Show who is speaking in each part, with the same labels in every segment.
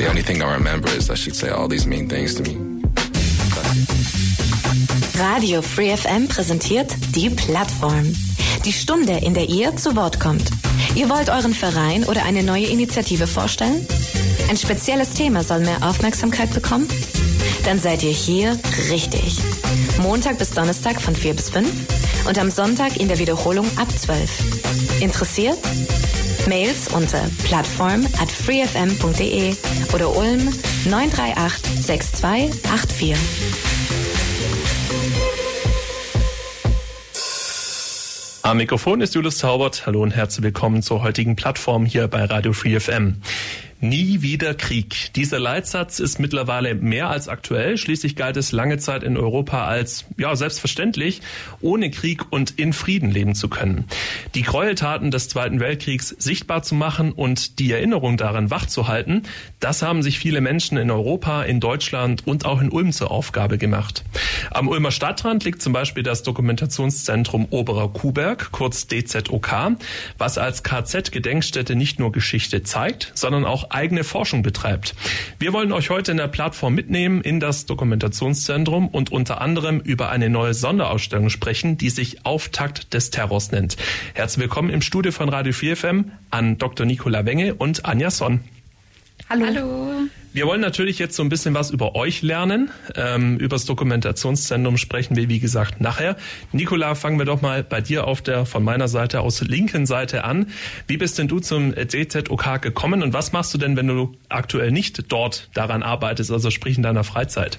Speaker 1: the only thing I remember is that she'd say all these mean things to me.
Speaker 2: Radio Free FM präsentiert die Plattform. Die Stunde, in der ihr zu Wort kommt. Ihr wollt euren Verein oder eine neue Initiative vorstellen? Ein spezielles Thema soll mehr Aufmerksamkeit bekommen? Dann seid ihr hier richtig. Montag bis Donnerstag von 4 bis 5 und am Sonntag in der Wiederholung ab 12. Interessiert? Mails unter plattform at freefm.de oder Ulm 938 6284.
Speaker 3: Am Mikrofon ist Julius Zaubert. Hallo und herzlich willkommen zur heutigen Plattform hier bei Radio Free FM. Nie wieder Krieg. Dieser Leitsatz ist mittlerweile mehr als aktuell. Schließlich galt es lange Zeit in Europa als, ja, selbstverständlich, ohne Krieg und in Frieden leben zu können. Die Gräueltaten des Zweiten Weltkriegs sichtbar zu machen und die Erinnerung daran wachzuhalten, das haben sich viele Menschen in Europa, in Deutschland und auch in Ulm zur Aufgabe gemacht. Am Ulmer Stadtrand liegt zum Beispiel das Dokumentationszentrum Oberer Kuhberg, kurz DZOK, was als KZ-Gedenkstätte nicht nur Geschichte zeigt, sondern auch eigene Forschung betreibt. Wir wollen euch heute in der Plattform mitnehmen in das Dokumentationszentrum und unter anderem über eine neue Sonderausstellung sprechen, die sich Auftakt des Terrors nennt. Herzlich willkommen im Studio von Radio 4 FM an Dr. Nicola Wenge und Anja Sonn.
Speaker 4: Hallo. Hallo.
Speaker 3: Wir wollen natürlich jetzt so ein bisschen was über euch lernen. Ähm, über das Dokumentationszentrum sprechen wir, wie gesagt, nachher. Nicola, fangen wir doch mal bei dir auf der von meiner Seite aus linken Seite an. Wie bist denn du zum DZOK gekommen und was machst du denn, wenn du aktuell nicht dort daran arbeitest, also sprich in deiner Freizeit?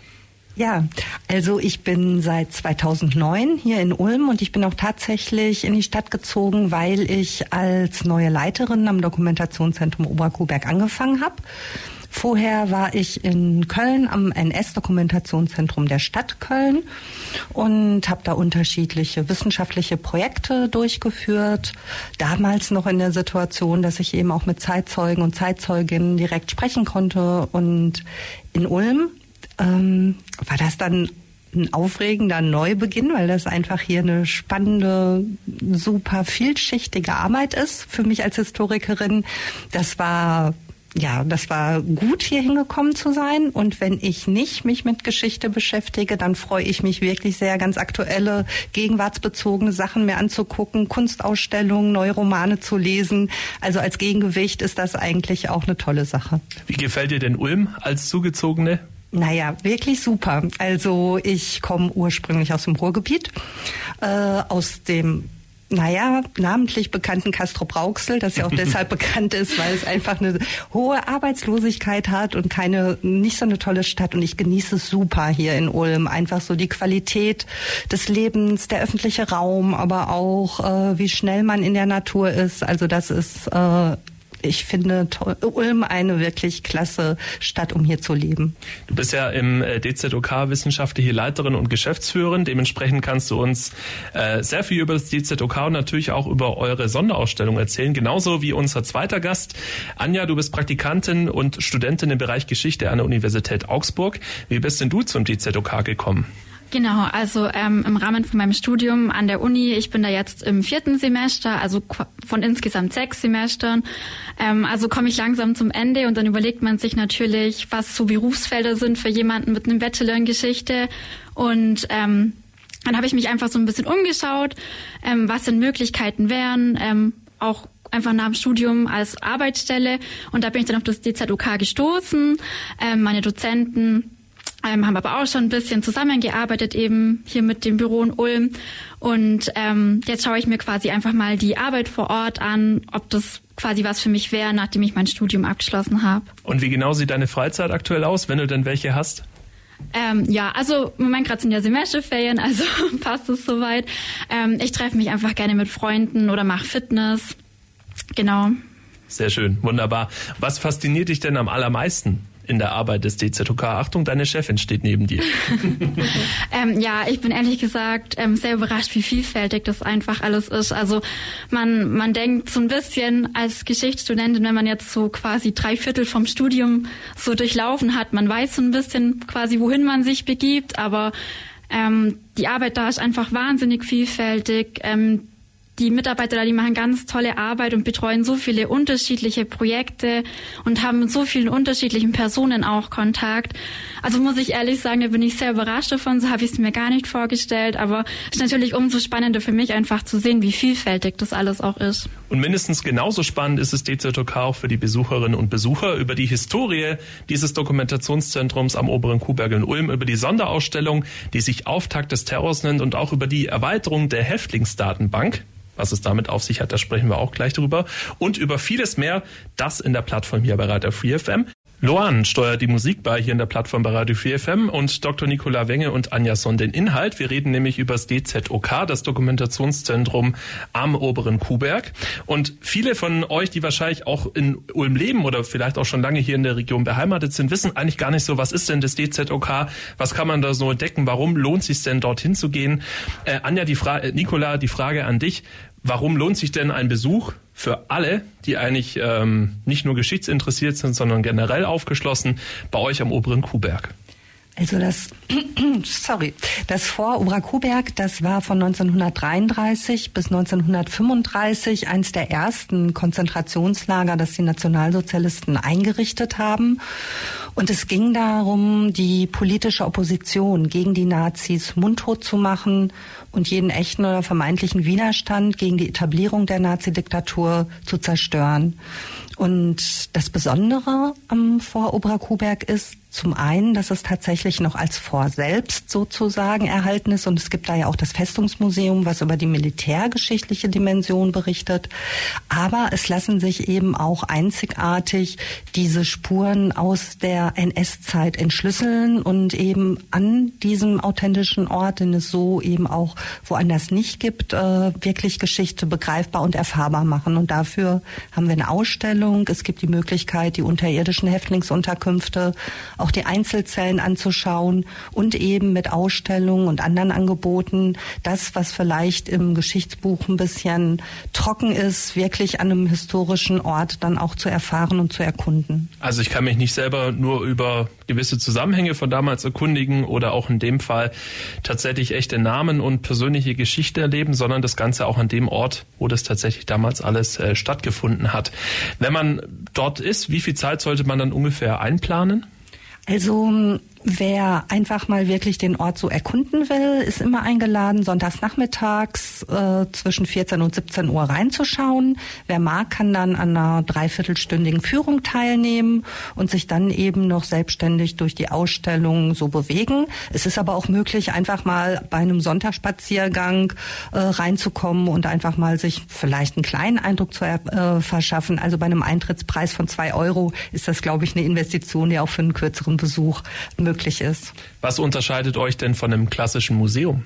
Speaker 4: Ja, also ich bin seit 2009 hier in Ulm und ich bin auch tatsächlich in die Stadt gezogen, weil ich als neue Leiterin am Dokumentationszentrum Oberkuhberg angefangen habe. Vorher war ich in Köln am NS-Dokumentationszentrum der Stadt Köln und habe da unterschiedliche wissenschaftliche Projekte durchgeführt. Damals noch in der Situation, dass ich eben auch mit Zeitzeugen und Zeitzeuginnen direkt sprechen konnte. Und in Ulm ähm, war das dann ein aufregender Neubeginn, weil das einfach hier eine spannende, super vielschichtige Arbeit ist für mich als Historikerin. Das war ja, das war gut, hier hingekommen zu sein. Und wenn ich nicht mich mit Geschichte beschäftige, dann freue ich mich wirklich sehr, ganz aktuelle, gegenwartsbezogene Sachen mir anzugucken, Kunstausstellungen, neue Romane zu lesen. Also als Gegengewicht ist das eigentlich auch eine tolle Sache.
Speaker 3: Wie gefällt dir denn Ulm als Zugezogene?
Speaker 4: Naja, wirklich super. Also ich komme ursprünglich aus dem Ruhrgebiet, äh, aus dem naja, namentlich bekannten Castro Brauxel, das ja auch deshalb bekannt ist, weil es einfach eine hohe Arbeitslosigkeit hat und keine, nicht so eine tolle Stadt. Und ich genieße es super hier in Ulm. Einfach so die Qualität des Lebens, der öffentliche Raum, aber auch, äh, wie schnell man in der Natur ist. Also das ist äh, ich finde Ulm eine wirklich klasse Stadt, um hier zu leben.
Speaker 3: Du bist ja im äh, DZOK wissenschaftliche Leiterin und Geschäftsführerin. Dementsprechend kannst du uns äh, sehr viel über das DZOK und natürlich auch über eure Sonderausstellung erzählen. Genauso wie unser zweiter Gast. Anja, du bist Praktikantin und Studentin im Bereich Geschichte an der Universität Augsburg. Wie bist denn du zum DZOK gekommen?
Speaker 5: Genau, also ähm, im Rahmen von meinem Studium an der Uni, ich bin da jetzt im vierten Semester, also von insgesamt sechs Semestern. Ähm, also komme ich langsam zum Ende und dann überlegt man sich natürlich, was so Berufsfelder sind für jemanden mit einem Bachelor in Geschichte. Und ähm, dann habe ich mich einfach so ein bisschen umgeschaut, ähm, was denn Möglichkeiten wären, ähm, auch einfach nach dem Studium als Arbeitsstelle. Und da bin ich dann auf das DZUK gestoßen. Ähm, meine Dozenten ähm, haben aber auch schon ein bisschen zusammengearbeitet eben hier mit dem Büro in Ulm. Und ähm, jetzt schaue ich mir quasi einfach mal die Arbeit vor Ort an, ob das quasi was für mich wäre, nachdem ich mein Studium abgeschlossen habe.
Speaker 3: Und wie genau sieht deine Freizeit aktuell aus, wenn du denn welche hast?
Speaker 5: Ähm, ja, also im Moment gerade sind ja Semesterferien, also passt es soweit. Ähm, ich treffe mich einfach gerne mit Freunden oder mache Fitness. Genau.
Speaker 3: Sehr schön, wunderbar. Was fasziniert dich denn am allermeisten in der Arbeit des DZOK? Achtung, deine Chefin steht neben dir.
Speaker 5: ähm, ja, ich bin ehrlich gesagt ähm, sehr überrascht, wie vielfältig das einfach alles ist. Also man, man denkt so ein bisschen als Geschichtsstudentin, wenn man jetzt so quasi drei Viertel vom Studium so durchlaufen hat, man weiß so ein bisschen quasi, wohin man sich begibt, aber ähm, die Arbeit da ist einfach wahnsinnig vielfältig. Ähm, die Mitarbeiter da, die machen ganz tolle Arbeit und betreuen so viele unterschiedliche Projekte und haben mit so vielen unterschiedlichen Personen auch Kontakt. Also muss ich ehrlich sagen, da bin ich sehr überrascht davon. So habe ich es mir gar nicht vorgestellt. Aber es ist natürlich umso spannender für mich einfach zu sehen, wie vielfältig das alles auch ist.
Speaker 3: Und mindestens genauso spannend ist es DZOK auch für die Besucherinnen und Besucher über die Historie dieses Dokumentationszentrums am Oberen Kuhberg in Ulm, über die Sonderausstellung, die sich Auftakt des Terrors nennt und auch über die Erweiterung der Häftlingsdatenbank. Was es damit auf sich hat, da sprechen wir auch gleich drüber. Und über vieles mehr, das in der Plattform hier bei Radio Free FM. Loan steuert die Musik bei hier in der Plattform bei Radio 4 FM und Dr. Nicola Wenge und Anja Son den Inhalt. Wir reden nämlich über das DZOK, das Dokumentationszentrum am Oberen Kuhberg. Und viele von euch, die wahrscheinlich auch in Ulm leben oder vielleicht auch schon lange hier in der Region beheimatet sind, wissen eigentlich gar nicht so, was ist denn das DZOK? Was kann man da so entdecken? Warum lohnt es sich denn dorthin zu gehen? Äh, Anja, die Frage, äh, Nicola, die Frage an dich. Warum lohnt sich denn ein Besuch für alle, die eigentlich ähm, nicht nur geschichtsinteressiert sind, sondern generell aufgeschlossen bei euch am oberen Kuhberg?
Speaker 4: Also das, sorry, das Fort Oberkuhberg, das war von 1933 bis 1935 eines der ersten Konzentrationslager, das die Nationalsozialisten eingerichtet haben. Und es ging darum, die politische Opposition gegen die Nazis mundtot zu machen und jeden echten oder vermeintlichen Widerstand gegen die Etablierung der Nazidiktatur zu zerstören. Und das Besondere am Fort Oberkuhberg ist, zum einen, dass es tatsächlich noch als Fort selbst sozusagen erhalten ist und es gibt da ja auch das Festungsmuseum, was über die militärgeschichtliche Dimension berichtet. Aber es lassen sich eben auch einzigartig diese Spuren aus der NS-Zeit entschlüsseln und eben an diesem authentischen Ort, den es so eben auch woanders nicht gibt, äh, wirklich Geschichte begreifbar und erfahrbar machen. Und dafür haben wir eine Ausstellung. Es gibt die Möglichkeit, die unterirdischen Häftlingsunterkünfte auch die Einzelzellen anzuschauen und eben mit Ausstellungen und anderen Angeboten das, was vielleicht im Geschichtsbuch ein bisschen trocken ist, wirklich an einem historischen Ort dann auch zu erfahren und zu erkunden.
Speaker 3: Also ich kann mich nicht selber nur über gewisse Zusammenhänge von damals erkundigen oder auch in dem Fall tatsächlich echte Namen und persönliche Geschichte erleben, sondern das Ganze auch an dem Ort, wo das tatsächlich damals alles äh, stattgefunden hat. Wenn man dort ist, wie viel Zeit sollte man dann ungefähr einplanen?
Speaker 4: Also Wer einfach mal wirklich den Ort so erkunden will, ist immer eingeladen, sonntags nachmittags äh, zwischen 14 und 17 Uhr reinzuschauen. Wer mag, kann dann an einer dreiviertelstündigen Führung teilnehmen und sich dann eben noch selbstständig durch die Ausstellung so bewegen. Es ist aber auch möglich, einfach mal bei einem Sonntagsspaziergang äh, reinzukommen und einfach mal sich vielleicht einen kleinen Eindruck zu äh, verschaffen. Also bei einem Eintrittspreis von zwei Euro ist das, glaube ich, eine Investition, die auch für einen kürzeren Besuch möglich möglich ist.
Speaker 3: Was unterscheidet euch denn von einem klassischen Museum?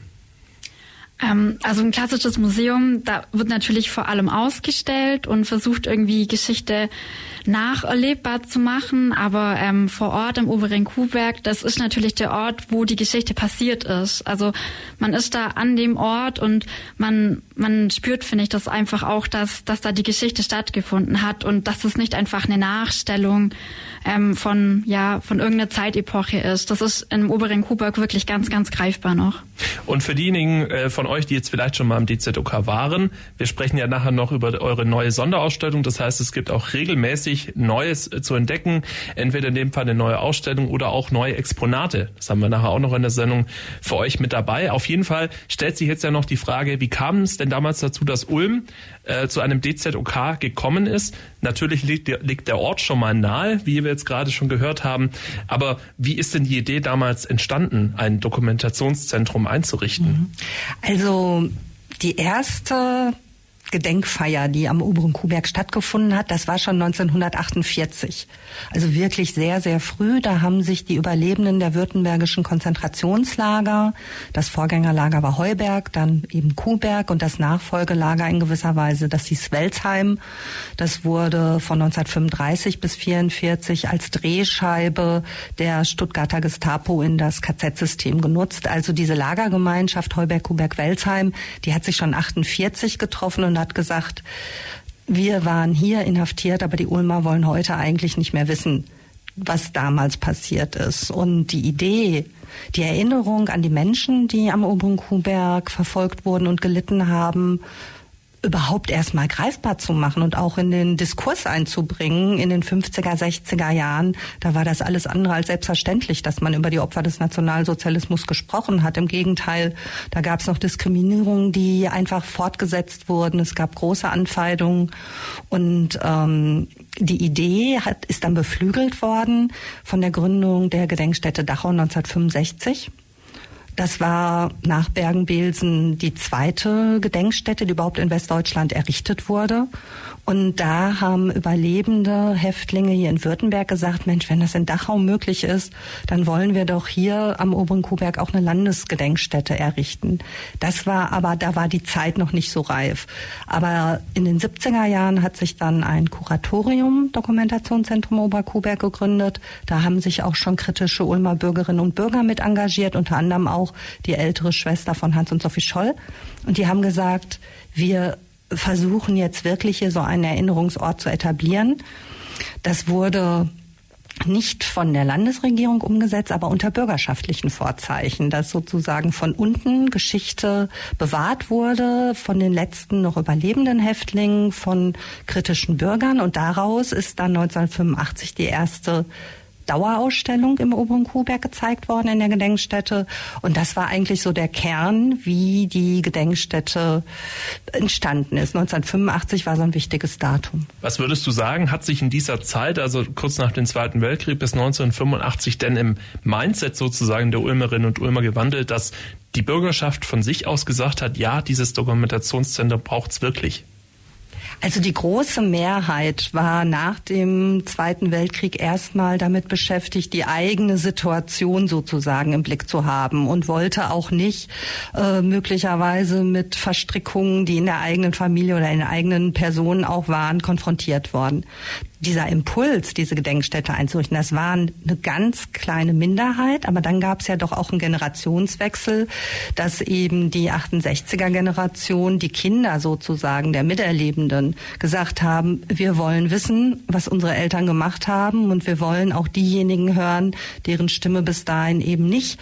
Speaker 5: Ähm, also ein klassisches Museum, da wird natürlich vor allem ausgestellt und versucht irgendwie Geschichte nacherlebbar zu machen. Aber ähm, vor Ort im oberen Kuhberg, das ist natürlich der Ort, wo die Geschichte passiert ist. Also man ist da an dem Ort und man man spürt, finde ich, das einfach auch, dass dass da die Geschichte stattgefunden hat und dass es nicht einfach eine Nachstellung ähm, von ja von irgendeiner Zeitepoche ist. Das ist im oberen Kuhberg wirklich ganz ganz greifbar noch.
Speaker 3: Und für diejenigen äh, von euch, die jetzt vielleicht schon mal im DZOK waren, wir sprechen ja nachher noch über eure neue Sonderausstellung. Das heißt, es gibt auch regelmäßig Neues äh, zu entdecken. Entweder in dem Fall eine neue Ausstellung oder auch neue Exponate. Das haben wir nachher auch noch in der Sendung für euch mit dabei. Auf jeden Fall stellt sich jetzt ja noch die Frage, wie kam es denn damals dazu, dass Ulm äh, zu einem DZOK gekommen ist? Natürlich liegt, der Ort schon mal nahe, wie wir jetzt gerade schon gehört haben. Aber wie ist denn die Idee damals entstanden, ein Dokumentationszentrum einzurichten? Mhm.
Speaker 4: Also die erste Gedenkfeier, die am oberen Kuhberg stattgefunden hat, das war schon 1948. Also wirklich sehr, sehr früh. Da haben sich die Überlebenden der württembergischen Konzentrationslager, das Vorgängerlager war Heuberg, dann eben Kuhberg und das Nachfolgelager in gewisser Weise, das hieß Welzheim. Das wurde von 1935 bis 1944 als Drehscheibe der Stuttgarter Gestapo in das KZ-System genutzt. Also diese Lagergemeinschaft Heuberg, Kuhberg, Welzheim, die hat sich schon 48 getroffen und und hat gesagt, wir waren hier inhaftiert, aber die Ulmer wollen heute eigentlich nicht mehr wissen, was damals passiert ist. Und die Idee, die Erinnerung an die Menschen, die am oberen Kuhberg verfolgt wurden und gelitten haben, überhaupt erstmal greifbar zu machen und auch in den Diskurs einzubringen. In den 50er, 60er Jahren, da war das alles andere als selbstverständlich, dass man über die Opfer des Nationalsozialismus gesprochen hat. Im Gegenteil, da gab es noch Diskriminierungen, die einfach fortgesetzt wurden. Es gab große Anfeindungen und ähm, die Idee hat, ist dann beflügelt worden von der Gründung der Gedenkstätte Dachau 1965. Das war nach Bergen-Belsen die zweite Gedenkstätte, die überhaupt in Westdeutschland errichtet wurde. Und da haben überlebende Häftlinge hier in Württemberg gesagt, Mensch, wenn das in Dachau möglich ist, dann wollen wir doch hier am oberen Kuhberg auch eine Landesgedenkstätte errichten. Das war aber, da war die Zeit noch nicht so reif. Aber in den 70er Jahren hat sich dann ein Kuratorium, Dokumentationszentrum Oberkuhberg gegründet. Da haben sich auch schon kritische Ulmer Bürgerinnen und Bürger mit engagiert, unter anderem auch die ältere Schwester von Hans und Sophie Scholl. Und die haben gesagt, wir versuchen jetzt wirklich hier so einen Erinnerungsort zu etablieren. Das wurde nicht von der Landesregierung umgesetzt, aber unter bürgerschaftlichen Vorzeichen, dass sozusagen von unten Geschichte bewahrt wurde, von den letzten noch überlebenden Häftlingen, von kritischen Bürgern. Und daraus ist dann 1985 die erste Dauerausstellung im Oberen Kuhberg gezeigt worden in der Gedenkstätte. Und das war eigentlich so der Kern, wie die Gedenkstätte entstanden ist. 1985 war so ein wichtiges Datum.
Speaker 3: Was würdest du sagen, hat sich in dieser Zeit, also kurz nach dem Zweiten Weltkrieg bis 1985, denn im Mindset sozusagen der Ulmerinnen und Ulmer gewandelt, dass die Bürgerschaft von sich aus gesagt hat, ja, dieses Dokumentationszentrum braucht es wirklich?
Speaker 4: Also die große Mehrheit war nach dem Zweiten Weltkrieg erstmal damit beschäftigt, die eigene Situation sozusagen im Blick zu haben und wollte auch nicht äh, möglicherweise mit Verstrickungen, die in der eigenen Familie oder in der eigenen Person auch waren, konfrontiert worden dieser Impuls, diese Gedenkstätte einzurichten, das war eine ganz kleine Minderheit, aber dann gab es ja doch auch einen Generationswechsel, dass eben die 68er Generation, die Kinder sozusagen der Miterlebenden gesagt haben, wir wollen wissen, was unsere Eltern gemacht haben und wir wollen auch diejenigen hören, deren Stimme bis dahin eben nicht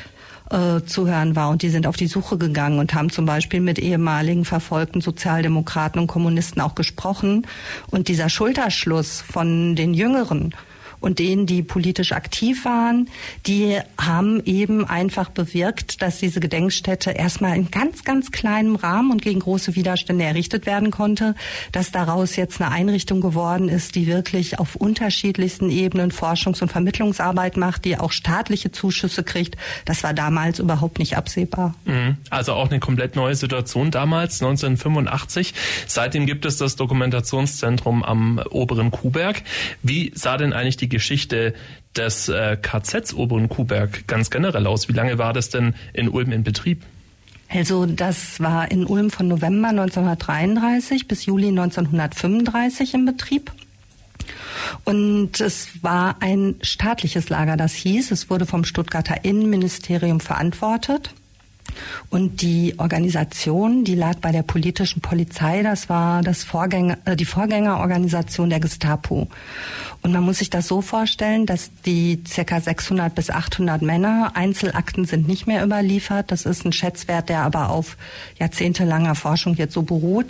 Speaker 4: äh, zu hören war. Und die sind auf die Suche gegangen und haben zum Beispiel mit ehemaligen verfolgten Sozialdemokraten und Kommunisten auch gesprochen. Und dieser Schulterschluss von den Jüngeren, und denen, die politisch aktiv waren, die haben eben einfach bewirkt, dass diese Gedenkstätte erstmal in ganz, ganz kleinem Rahmen und gegen große Widerstände errichtet werden konnte, dass daraus jetzt eine Einrichtung geworden ist, die wirklich auf unterschiedlichsten Ebenen Forschungs- und Vermittlungsarbeit macht, die auch staatliche Zuschüsse kriegt. Das war damals überhaupt nicht absehbar.
Speaker 3: Mhm. Also auch eine komplett neue Situation damals, 1985. Seitdem gibt es das Dokumentationszentrum am oberen Kuhberg. Wie sah denn eigentlich die Geschichte des äh, KZs Oberen Kuhberg ganz generell aus? Wie lange war das denn in Ulm in Betrieb?
Speaker 4: Also das war in Ulm von November 1933 bis Juli 1935 in Betrieb. Und es war ein staatliches Lager, das hieß. Es wurde vom Stuttgarter Innenministerium verantwortet. Und die Organisation, die lag bei der politischen Polizei, das war das Vorgänger, äh, die Vorgängerorganisation der Gestapo. Und man muss sich das so vorstellen, dass die ca. 600 bis 800 Männer, Einzelakten sind nicht mehr überliefert, das ist ein Schätzwert, der aber auf jahrzehntelanger Forschung jetzt so beruht,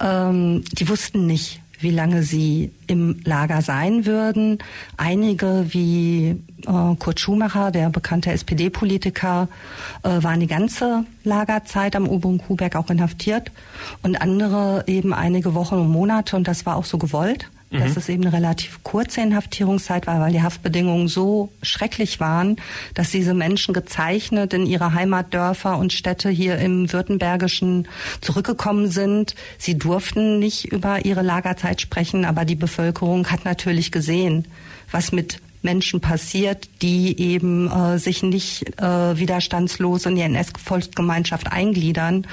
Speaker 4: ähm, die wussten nicht, wie lange sie im Lager sein würden. Einige wie äh, Kurt Schumacher, der bekannte SPD-Politiker, äh, waren die ganze Lagerzeit am oberen Kuhberg auch inhaftiert. Und andere eben einige Wochen und Monate. Und das war auch so gewollt dass mhm. es eben eine relativ kurze Inhaftierungszeit war, weil die Haftbedingungen so schrecklich waren, dass diese Menschen gezeichnet in ihre Heimatdörfer und Städte hier im Württembergischen zurückgekommen sind. Sie durften nicht über ihre Lagerzeit sprechen, aber die Bevölkerung hat natürlich gesehen, was mit Menschen passiert, die eben äh, sich nicht äh, widerstandslos in die NS-Volksgemeinschaft eingliedern.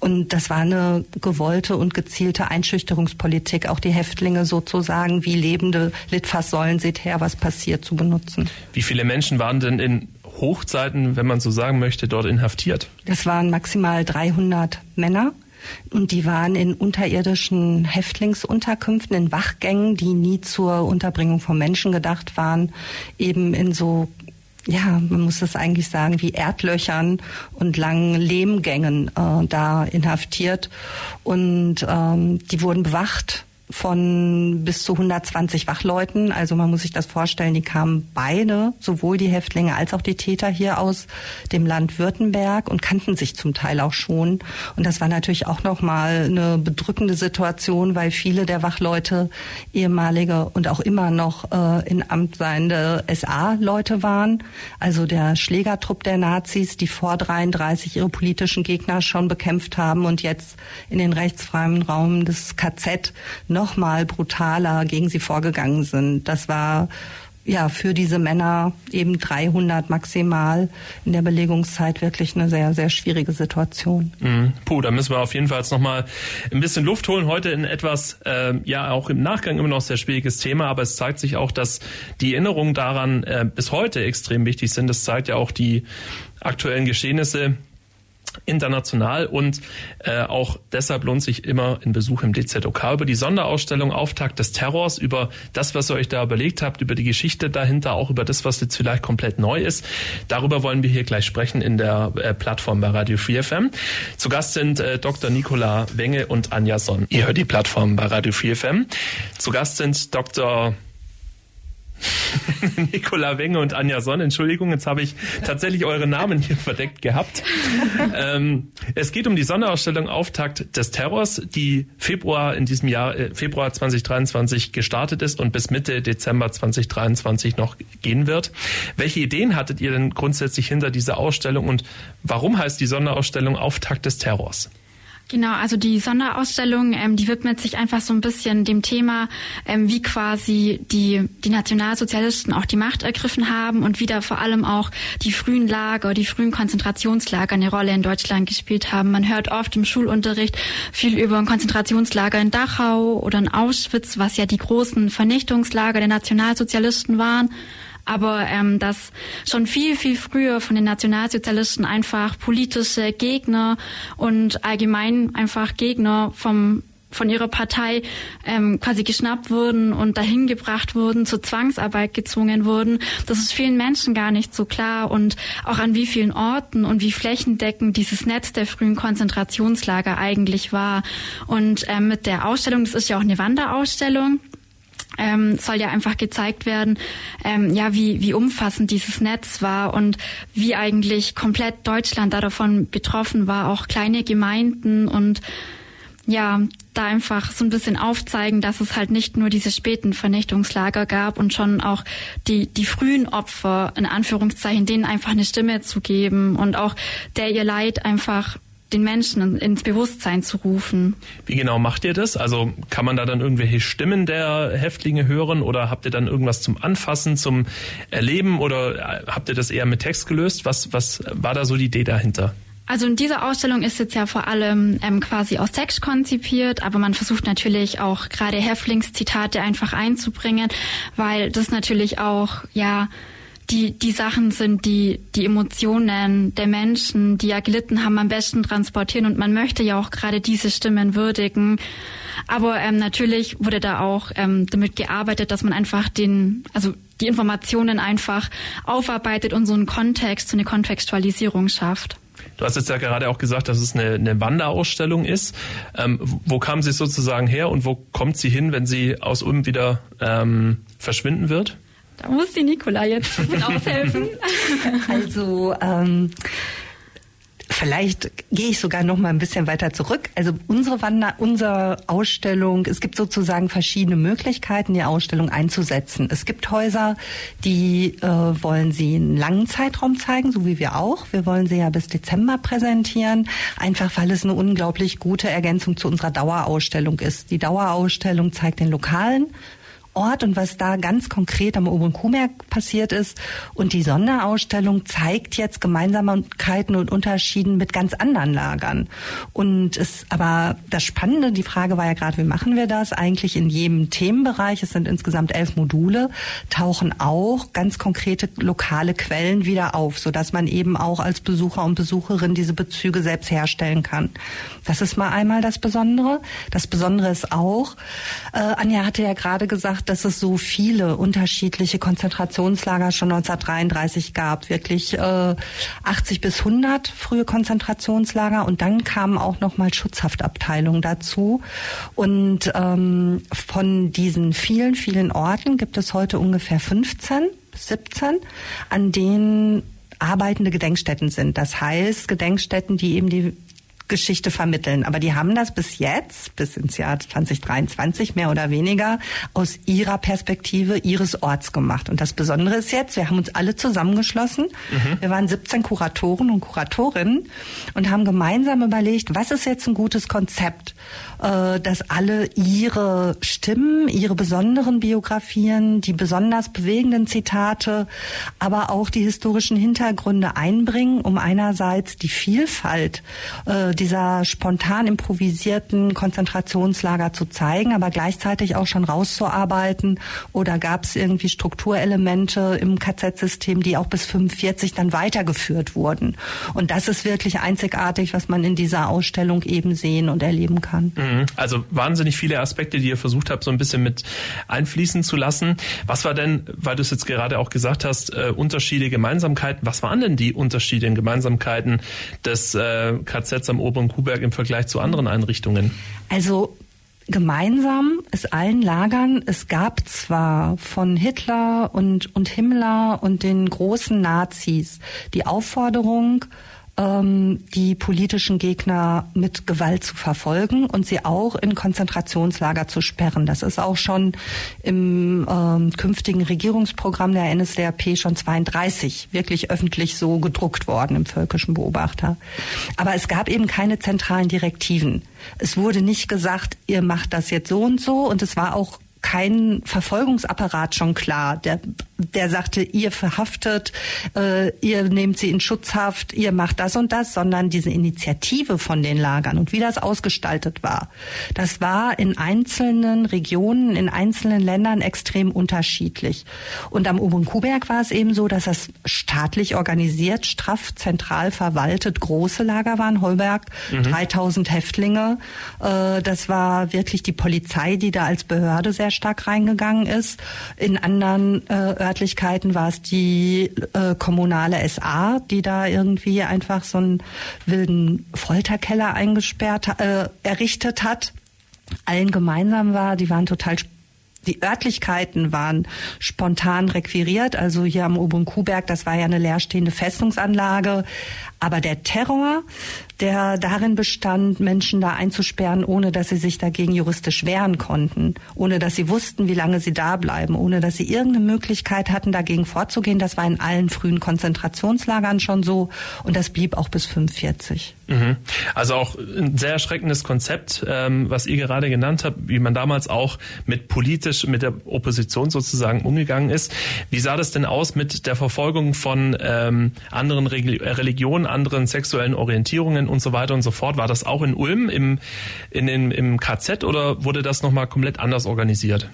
Speaker 4: Und das war eine gewollte und gezielte Einschüchterungspolitik, auch die Häftlinge sozusagen wie lebende Litfaßsäulen, seht her, was passiert, zu benutzen.
Speaker 3: Wie viele Menschen waren denn in Hochzeiten, wenn man so sagen möchte, dort inhaftiert?
Speaker 4: Das waren maximal 300 Männer. Und die waren in unterirdischen Häftlingsunterkünften, in Wachgängen, die nie zur Unterbringung von Menschen gedacht waren, eben in so ja, man muss das eigentlich sagen, wie Erdlöchern und langen Lehmgängen äh, da inhaftiert. Und ähm, die wurden bewacht von bis zu 120 Wachleuten. Also man muss sich das vorstellen, die kamen beide, sowohl die Häftlinge als auch die Täter hier aus dem Land Württemberg und kannten sich zum Teil auch schon. Und das war natürlich auch nochmal eine bedrückende Situation, weil viele der Wachleute ehemalige und auch immer noch äh, in Amt seiende SA-Leute waren. Also der Schlägertrupp der Nazis, die vor 33 ihre politischen Gegner schon bekämpft haben und jetzt in den rechtsfreien Raum des KZ noch noch mal brutaler gegen sie vorgegangen sind. Das war ja für diese Männer eben 300 maximal in der Belegungszeit wirklich eine sehr sehr schwierige Situation.
Speaker 3: Mhm. Puh, da müssen wir auf jeden Fall jetzt noch mal ein bisschen Luft holen heute in etwas äh, ja auch im Nachgang immer noch sehr schwieriges Thema, aber es zeigt sich auch, dass die Erinnerungen daran äh, bis heute extrem wichtig sind. Das zeigt ja auch die aktuellen Geschehnisse international und äh, auch deshalb lohnt sich immer ein Besuch im DZOK über die Sonderausstellung Auftakt des Terrors, über das, was ihr euch da überlegt habt, über die Geschichte dahinter, auch über das, was jetzt vielleicht komplett neu ist. Darüber wollen wir hier gleich sprechen in der äh, Plattform bei Radio 4 FM. Zu Gast sind äh, Dr. Nicola Wenge und Anja Sonn. Ihr hört die Plattform bei Radio 4 FM. Zu Gast sind Dr. Nicola Wenge und Anja Sonn. Entschuldigung, jetzt habe ich tatsächlich eure Namen hier verdeckt gehabt. ähm, es geht um die Sonderausstellung Auftakt des Terrors, die Februar in diesem Jahr, äh, Februar 2023 gestartet ist und bis Mitte Dezember 2023 noch gehen wird. Welche Ideen hattet ihr denn grundsätzlich hinter dieser Ausstellung und warum heißt die Sonderausstellung Auftakt des Terrors?
Speaker 5: Genau, also die Sonderausstellung, ähm, die widmet sich einfach so ein bisschen dem Thema, ähm, wie quasi die, die Nationalsozialisten auch die Macht ergriffen haben und wie da vor allem auch die frühen Lager, die frühen Konzentrationslager eine Rolle in Deutschland gespielt haben. Man hört oft im Schulunterricht viel über ein Konzentrationslager in Dachau oder in Auschwitz, was ja die großen Vernichtungslager der Nationalsozialisten waren aber ähm, dass schon viel, viel früher von den Nationalsozialisten einfach politische Gegner und allgemein einfach Gegner vom von ihrer Partei ähm, quasi geschnappt wurden und dahin gebracht wurden, zur Zwangsarbeit gezwungen wurden. Das ist vielen Menschen gar nicht so klar und auch an wie vielen Orten und wie flächendeckend dieses Netz der frühen Konzentrationslager eigentlich war. Und ähm, mit der Ausstellung, das ist ja auch eine Wanderausstellung, ähm, soll ja einfach gezeigt werden, ähm, ja, wie, wie umfassend dieses Netz war und wie eigentlich komplett Deutschland da davon betroffen war, auch kleine Gemeinden und ja, da einfach so ein bisschen aufzeigen, dass es halt nicht nur diese späten Vernichtungslager gab und schon auch die, die frühen Opfer, in Anführungszeichen, denen einfach eine Stimme zu geben und auch der ihr Leid einfach den Menschen ins Bewusstsein zu rufen.
Speaker 3: Wie genau macht ihr das? Also kann man da dann irgendwelche Stimmen der Häftlinge hören oder habt ihr dann irgendwas zum Anfassen, zum Erleben oder habt ihr das eher mit Text gelöst? Was, was war da so die Idee dahinter?
Speaker 5: Also in dieser Ausstellung ist jetzt ja vor allem ähm, quasi aus Text konzipiert, aber man versucht natürlich auch gerade Häftlingszitate einfach einzubringen, weil das natürlich auch ja die, die Sachen sind, die die Emotionen der Menschen, die ja gelitten haben, am besten transportieren. Und man möchte ja auch gerade diese Stimmen würdigen. Aber ähm, natürlich wurde da auch ähm, damit gearbeitet, dass man einfach den, also die Informationen einfach aufarbeitet und so einen Kontext, so eine Kontextualisierung schafft.
Speaker 3: Du hast jetzt ja gerade auch gesagt, dass es eine, eine Wanderausstellung ist. Ähm, wo kam sie sozusagen her und wo kommt sie hin, wenn sie aus Ulm wieder ähm, verschwinden wird?
Speaker 5: Da muss die Nicola jetzt aushelfen.
Speaker 4: also ähm, Vielleicht gehe ich sogar noch mal ein bisschen weiter zurück. Also unsere Wander, unsere Ausstellung, es gibt sozusagen verschiedene Möglichkeiten, die Ausstellung einzusetzen. Es gibt Häuser, die äh, wollen sie einen langen Zeitraum zeigen, so wie wir auch. Wir wollen sie ja bis Dezember präsentieren, einfach weil es eine unglaublich gute Ergänzung zu unserer Dauerausstellung ist. Die Dauerausstellung zeigt den lokalen Ort und was da ganz konkret am Oberen Kuhmerk passiert ist. Und die Sonderausstellung zeigt jetzt Gemeinsamkeiten und Unterschieden mit ganz anderen Lagern. Und es, aber das Spannende, die Frage war ja gerade, wie machen wir das? Eigentlich in jedem Themenbereich, es sind insgesamt elf Module, tauchen auch ganz konkrete lokale Quellen wieder auf, sodass man eben auch als Besucher und Besucherin diese Bezüge selbst herstellen kann. Das ist mal einmal das Besondere. Das Besondere ist auch, äh, Anja hatte ja gerade gesagt, gesagt, dass es so viele unterschiedliche Konzentrationslager schon 1933 gab. Wirklich äh, 80 bis 100 frühe Konzentrationslager und dann kamen auch noch mal Schutzhaftabteilungen dazu. Und ähm, von diesen vielen, vielen Orten gibt es heute ungefähr 15 bis 17, an denen arbeitende Gedenkstätten sind. Das heißt, Gedenkstätten, die eben die Geschichte vermitteln. Aber die haben das bis jetzt, bis ins Jahr 2023 mehr oder weniger, aus ihrer Perspektive ihres Orts gemacht. Und das Besondere ist jetzt, wir haben uns alle zusammengeschlossen. Mhm. Wir waren 17 Kuratoren und Kuratorinnen und haben gemeinsam überlegt, was ist jetzt ein gutes Konzept, äh, dass alle ihre Stimmen, ihre besonderen Biografien, die besonders bewegenden Zitate, aber auch die historischen Hintergründe einbringen, um einerseits die Vielfalt, äh, dieser spontan improvisierten Konzentrationslager zu zeigen, aber gleichzeitig auch schon rauszuarbeiten oder gab es irgendwie Strukturelemente im KZ-System, die auch bis 45 dann weitergeführt wurden. Und das ist wirklich einzigartig, was man in dieser Ausstellung eben sehen und erleben kann.
Speaker 3: Mhm. Also wahnsinnig viele Aspekte, die ihr versucht habt, so ein bisschen mit einfließen zu lassen. Was war denn, weil du es jetzt gerade auch gesagt hast, äh, Unterschiede, Gemeinsamkeiten, was waren denn die Unterschiede und Gemeinsamkeiten des äh, KZs am oberen Kuhberg im Vergleich zu anderen Einrichtungen?
Speaker 4: Also gemeinsam ist allen Lagern, es gab zwar von Hitler und, und Himmler und den großen Nazis die Aufforderung, ähm, die politischen Gegner mit Gewalt zu verfolgen und sie auch in Konzentrationslager zu sperren. Das ist auch schon im ähm, künftigen Regierungsprogramm der NSDAP schon 32 wirklich öffentlich so gedruckt worden im Völkischen Beobachter. Aber es gab eben keine zentralen Direktiven. Es wurde nicht gesagt, ihr macht das jetzt so und so und es war auch kein Verfolgungsapparat schon klar. Der der sagte, ihr verhaftet, äh, ihr nehmt sie in Schutzhaft, ihr macht das und das, sondern diese Initiative von den Lagern und wie das ausgestaltet war, das war in einzelnen Regionen, in einzelnen Ländern extrem unterschiedlich. Und am Oberen Kuhberg war es eben so, dass das staatlich organisiert, straff, zentral verwaltet große Lager waren. Holberg, mhm. 3000 Häftlinge. Äh, das war wirklich die Polizei, die da als Behörde sehr stark reingegangen ist. In anderen äh, Örtlichkeiten war es die äh, kommunale SA, die da irgendwie einfach so einen wilden Folterkeller eingesperrt, äh, errichtet hat. Allen gemeinsam war, die waren total die Örtlichkeiten waren spontan requiriert, also hier am Oberen Kuhberg, das war ja eine leerstehende Festungsanlage. Aber der Terror, der darin bestand, Menschen da einzusperren, ohne dass sie sich dagegen juristisch wehren konnten, ohne dass sie wussten, wie lange sie da bleiben, ohne dass sie irgendeine Möglichkeit hatten, dagegen vorzugehen, das war in allen frühen Konzentrationslagern schon so und das blieb auch bis 45.
Speaker 3: Mhm. Also auch ein sehr erschreckendes Konzept, ähm, was ihr gerade genannt habt, wie man damals auch mit politisch, mit der Opposition sozusagen umgegangen ist. Wie sah das denn aus mit der Verfolgung von ähm, anderen Religionen, anderen sexuellen Orientierungen und so weiter und so fort. War das auch in Ulm im, in den, im KZ oder wurde das nochmal komplett anders organisiert?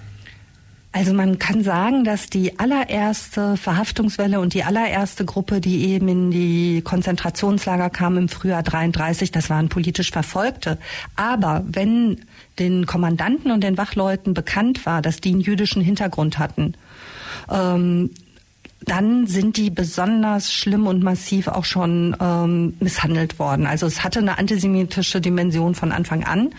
Speaker 4: Also man kann sagen, dass die allererste Verhaftungswelle und die allererste Gruppe, die eben in die Konzentrationslager kam im Frühjahr 33, das waren politisch Verfolgte. Aber wenn den Kommandanten und den Wachleuten bekannt war, dass die einen jüdischen Hintergrund hatten, ähm, dann sind die besonders schlimm und massiv auch schon ähm, misshandelt worden. Also es hatte eine antisemitische Dimension von Anfang an.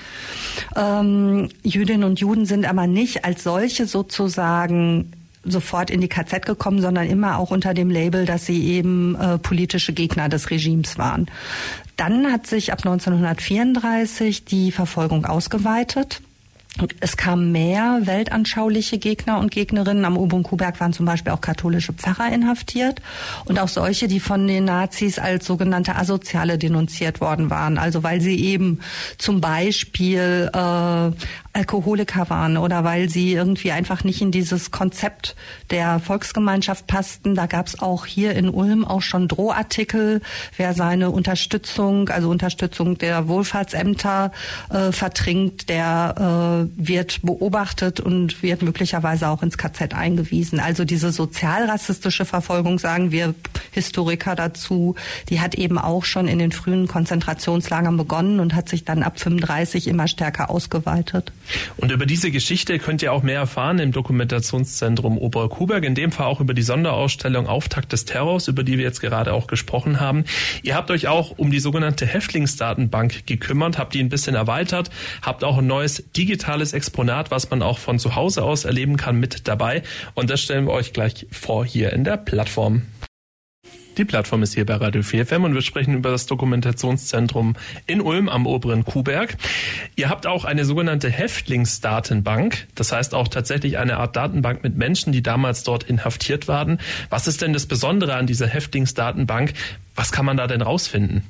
Speaker 4: Ähm, Jüdinnen und Juden sind aber nicht als solche sozusagen sofort in die KZ gekommen, sondern immer auch unter dem Label, dass sie eben äh, politische Gegner des Regimes waren. Dann hat sich ab 1934 die Verfolgung ausgeweitet. Es kamen mehr weltanschauliche Gegner und Gegnerinnen. Am Ubunkuberg waren zum Beispiel auch katholische Pfarrer inhaftiert und auch solche, die von den Nazis als sogenannte Asoziale denunziert worden waren. Also weil sie eben zum Beispiel äh, Alkoholiker waren oder weil sie irgendwie einfach nicht in dieses Konzept der Volksgemeinschaft passten. Da gab es auch hier in Ulm auch schon Drohartikel, wer seine Unterstützung, also Unterstützung der Wohlfahrtsämter äh, vertrinkt, der äh, wird beobachtet und wird möglicherweise auch ins KZ eingewiesen. Also diese sozialrassistische Verfolgung, sagen wir Historiker dazu, die hat eben auch schon in den frühen Konzentrationslagern begonnen und hat sich dann ab 35 immer stärker ausgeweitet.
Speaker 3: Und über diese Geschichte könnt ihr auch mehr erfahren im Dokumentationszentrum Oberkuberg, in dem Fall auch über die Sonderausstellung Auftakt des Terrors, über die wir jetzt gerade auch gesprochen haben. Ihr habt euch auch um die sogenannte Häftlingsdatenbank gekümmert, habt die ein bisschen erweitert, habt auch ein neues digitales Exponat, was man auch von zu Hause aus erleben kann, mit dabei. Und das stellen wir euch gleich vor hier in der Plattform. Die Plattform ist hier bei Radio 4FM und wir sprechen über das Dokumentationszentrum in Ulm am oberen Kuhberg. Ihr habt auch eine sogenannte Häftlingsdatenbank, das heißt auch tatsächlich eine Art Datenbank mit Menschen, die damals dort inhaftiert waren. Was ist denn das Besondere an dieser Häftlingsdatenbank? Was kann man da denn rausfinden?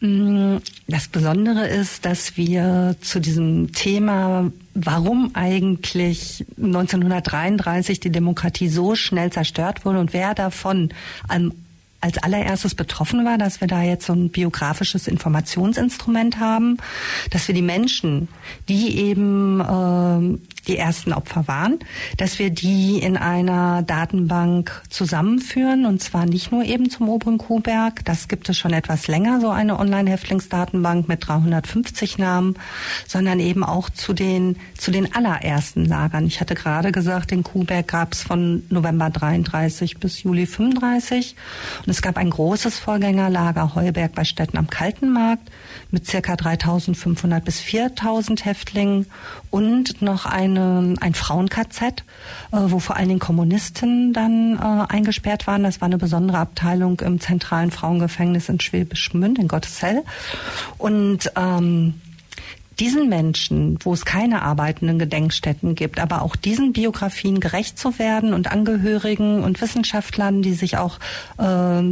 Speaker 4: Das Besondere ist, dass wir zu diesem Thema, warum eigentlich 1933 die Demokratie so schnell zerstört wurde und wer davon als allererstes betroffen war, dass wir da jetzt so ein biografisches Informationsinstrument haben, dass wir die Menschen, die eben äh, die ersten Opfer waren, dass wir die in einer Datenbank zusammenführen und zwar nicht nur eben zum oberen Kuhberg, das gibt es schon etwas länger, so eine Online-Häftlingsdatenbank mit 350 Namen, sondern eben auch zu den, zu den allerersten Lagern. Ich hatte gerade gesagt, den Kuhberg gab es von November 33 bis Juli 35 und es gab ein großes Vorgängerlager Heuberg bei Städten am Kaltenmarkt mit circa 3500 bis 4000 Häftlingen und noch eine, ein Frauen-KZ, äh, wo vor allen Dingen Kommunisten dann äh, eingesperrt waren. Das war eine besondere Abteilung im zentralen Frauengefängnis in Schwäbisch Gmünd in Gotteshell. Und ähm, diesen Menschen, wo es keine arbeitenden Gedenkstätten gibt, aber auch diesen Biografien gerecht zu werden und Angehörigen und Wissenschaftlern, die sich auch äh,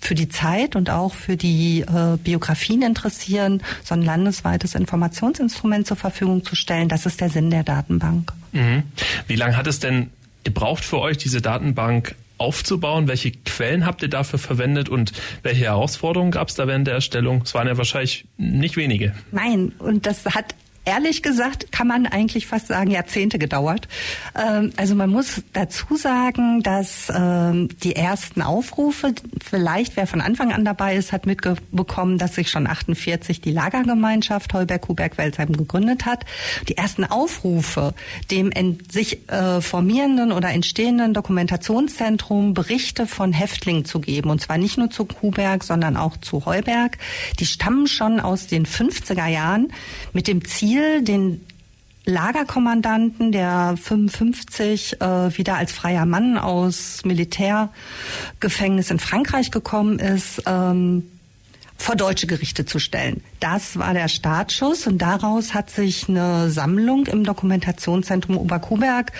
Speaker 4: für die Zeit und auch für die äh, Biografien interessieren, so ein landesweites Informationsinstrument zur Verfügung zu stellen. Das ist der Sinn der Datenbank.
Speaker 3: Mhm. Wie lange hat es denn gebraucht für euch, diese Datenbank aufzubauen? Welche Quellen habt ihr dafür verwendet und welche Herausforderungen gab es da während der Erstellung? Es waren ja wahrscheinlich nicht wenige.
Speaker 4: Nein, und das hat ehrlich gesagt, kann man eigentlich fast sagen, Jahrzehnte gedauert. Ähm, also man muss dazu sagen, dass ähm, die ersten Aufrufe, vielleicht wer von Anfang an dabei ist, hat mitbekommen, dass sich schon 48 die Lagergemeinschaft Heuberg-Kuberg-Welsheim gegründet hat. Die ersten Aufrufe, dem sich äh, formierenden oder entstehenden Dokumentationszentrum Berichte von Häftlingen zu geben, und zwar nicht nur zu Kuberg, sondern auch zu Heuberg, die stammen schon aus den 50er Jahren mit dem Ziel, Ziel, den Lagerkommandanten, der 55 äh, wieder als freier Mann aus Militärgefängnis in Frankreich gekommen ist, ähm, vor deutsche Gerichte zu stellen. Das war der Startschuss und daraus hat sich eine Sammlung im Dokumentationszentrum Oberkuberg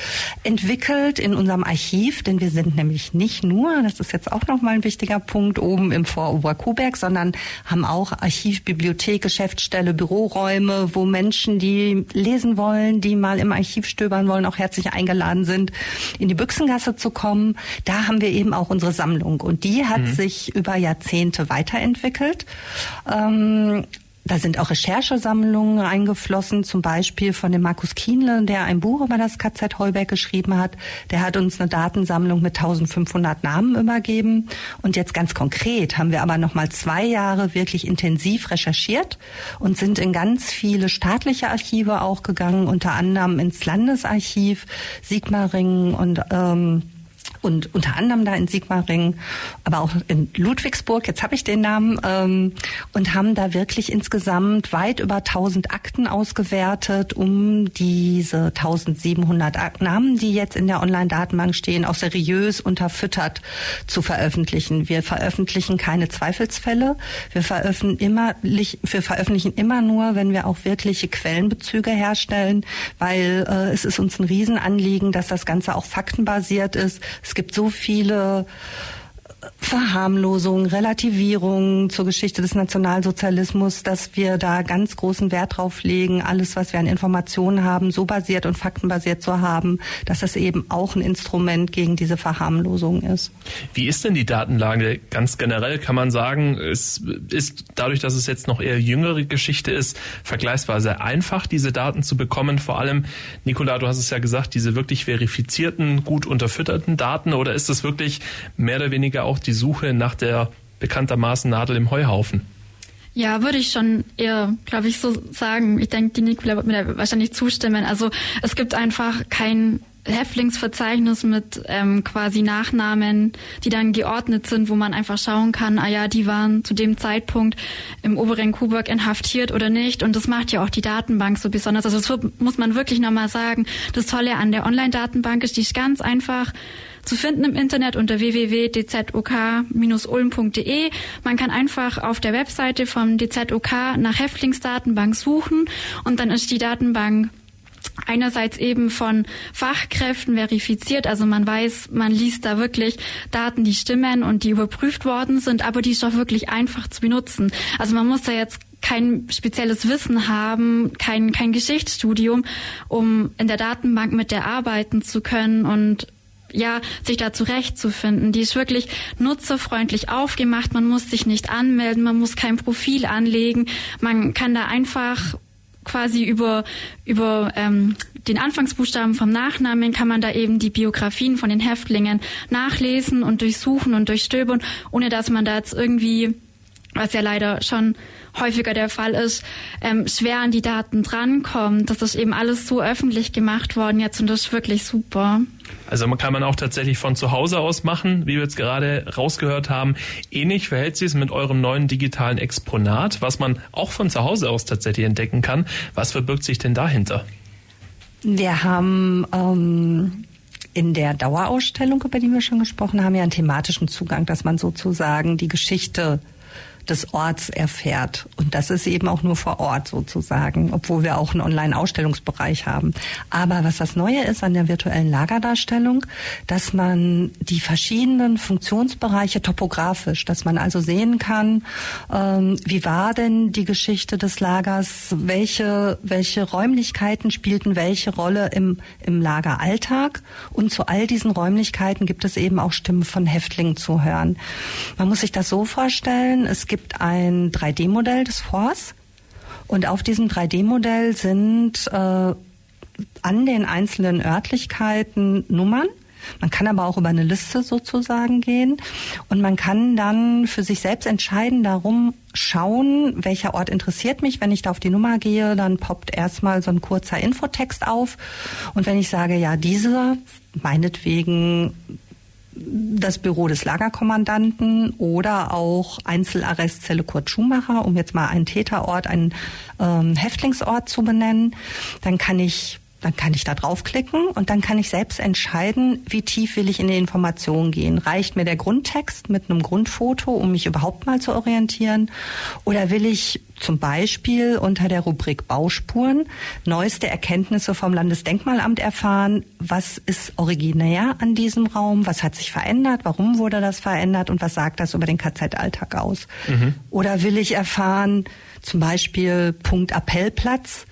Speaker 4: entwickelt in unserem Archiv, denn wir sind nämlich nicht nur, das ist jetzt auch nochmal ein wichtiger Punkt, oben im Vor Oberkuberg, sondern haben auch Archiv, Bibliothek, Geschäftsstelle, Büroräume, wo Menschen, die lesen wollen, die mal im Archiv stöbern wollen, auch herzlich eingeladen sind, in die Büchsengasse zu kommen. Da haben wir eben auch unsere Sammlung und die hat mhm. sich über Jahrzehnte weiterentwickelt. Ähm, da sind auch Recherchesammlungen eingeflossen, zum Beispiel von dem Markus Kienle, der ein Buch über das KZ Heuberg geschrieben hat. Der hat uns eine Datensammlung mit 1500 Namen übergeben. Und jetzt ganz konkret haben wir aber noch mal zwei Jahre wirklich intensiv recherchiert und sind in ganz viele staatliche Archive auch gegangen, unter anderem ins Landesarchiv Sigmaringen und ähm, und unter anderem da in Sigmaringen, aber auch in Ludwigsburg, jetzt habe ich den Namen, ähm, und haben da wirklich insgesamt weit über 1000 Akten ausgewertet, um diese 1700 Namen, die jetzt in der Online-Datenbank stehen, auch seriös unterfüttert zu veröffentlichen. Wir veröffentlichen keine Zweifelsfälle. Wir veröffentlichen immer, wir veröffentlichen immer nur, wenn wir auch wirkliche Quellenbezüge herstellen, weil äh, es ist uns ein Riesenanliegen, dass das Ganze auch faktenbasiert ist. Es gibt so viele Verharmlosung, Relativierung zur Geschichte des Nationalsozialismus, dass wir da ganz großen Wert drauf legen, alles, was wir an Informationen haben, so basiert und faktenbasiert zu haben, dass das eben auch ein Instrument gegen diese Verharmlosung ist.
Speaker 3: Wie ist denn die Datenlage ganz generell? Kann man sagen, es ist dadurch, dass es jetzt noch eher jüngere Geschichte ist, vergleichsweise einfach, diese Daten zu bekommen? Vor allem, Nicola, du hast es ja gesagt, diese wirklich verifizierten, gut unterfütterten Daten oder ist es wirklich mehr oder weniger auch die Suche nach der bekanntermaßen Nadel im Heuhaufen?
Speaker 5: Ja, würde ich schon eher, glaube ich, so sagen. Ich denke, die Nicola wird mir da wahrscheinlich zustimmen. Also es gibt einfach kein Häftlingsverzeichnis mit ähm, quasi Nachnamen, die dann geordnet sind, wo man einfach schauen kann, ah ja, die waren zu dem Zeitpunkt im oberen Kuburg inhaftiert oder nicht. Und das macht ja auch die Datenbank so besonders. Also das muss man wirklich nochmal sagen. Das Tolle an der Online-Datenbank ist, die ist ganz einfach zu finden im Internet unter www.dzok-ulm.de. Man kann einfach auf der Webseite vom DZOK nach Häftlingsdatenbank suchen und dann ist die Datenbank einerseits eben von Fachkräften verifiziert, also man weiß, man liest da wirklich Daten, die stimmen und die überprüft worden sind, aber die ist auch wirklich einfach zu benutzen. Also man muss da jetzt kein spezielles Wissen haben, kein, kein Geschichtsstudium, um in der Datenbank mit der arbeiten zu können und ja, sich da zurechtzufinden. Die ist wirklich nutzerfreundlich aufgemacht. Man muss sich nicht anmelden, man muss kein Profil anlegen. Man kann da einfach quasi über, über ähm, den Anfangsbuchstaben vom Nachnamen kann man da eben die Biografien von den Häftlingen nachlesen und durchsuchen und durchstöbern, ohne dass man da jetzt irgendwie, was ja leider schon häufiger der Fall ist, ähm, schwer an die Daten drankommt. Das ist eben alles so öffentlich gemacht worden jetzt und das ist wirklich super.
Speaker 3: Also man kann man auch tatsächlich von zu Hause aus machen, wie wir jetzt gerade rausgehört haben. Ähnlich verhält sich es mit eurem neuen digitalen Exponat, was man auch von zu Hause aus tatsächlich entdecken kann. Was verbirgt sich denn dahinter?
Speaker 4: Wir haben ähm, in der Dauerausstellung, über die wir schon gesprochen haben, ja einen thematischen Zugang, dass man sozusagen die Geschichte des Orts erfährt. Und das ist eben auch nur vor Ort sozusagen, obwohl wir auch einen Online-Ausstellungsbereich haben. Aber was das Neue ist an der virtuellen Lagerdarstellung, dass man die verschiedenen Funktionsbereiche topografisch, dass man also sehen kann, ähm, wie war denn die Geschichte des Lagers, welche, welche Räumlichkeiten spielten welche Rolle im, im Lageralltag. Und zu all diesen Räumlichkeiten gibt es eben auch Stimmen von Häftlingen zu hören. Man muss sich das so vorstellen, es gibt gibt ein 3D-Modell des Forts und auf diesem 3D-Modell sind äh, an den einzelnen Örtlichkeiten Nummern. Man kann aber auch über eine Liste sozusagen gehen und man kann dann für sich selbst entscheiden, darum schauen, welcher Ort interessiert mich. Wenn ich da auf die Nummer gehe, dann poppt erstmal so ein kurzer Infotext auf und wenn ich sage, ja, diese meinetwegen das Büro des Lagerkommandanten oder auch Einzelarrestzelle Kurt Schumacher, um jetzt mal einen Täterort, einen ähm, Häftlingsort zu benennen. Dann kann ich dann kann ich da draufklicken und dann kann ich selbst entscheiden, wie tief will ich in die Information gehen. Reicht mir der Grundtext mit einem Grundfoto, um mich überhaupt mal zu orientieren? Oder will ich zum Beispiel unter der Rubrik Bauspuren neueste Erkenntnisse vom Landesdenkmalamt erfahren? Was ist originär an diesem Raum? Was hat sich verändert? Warum wurde das verändert? Und was sagt das über den KZ-Alltag aus? Mhm. Oder will ich erfahren, zum Beispiel Punkt Appellplatz?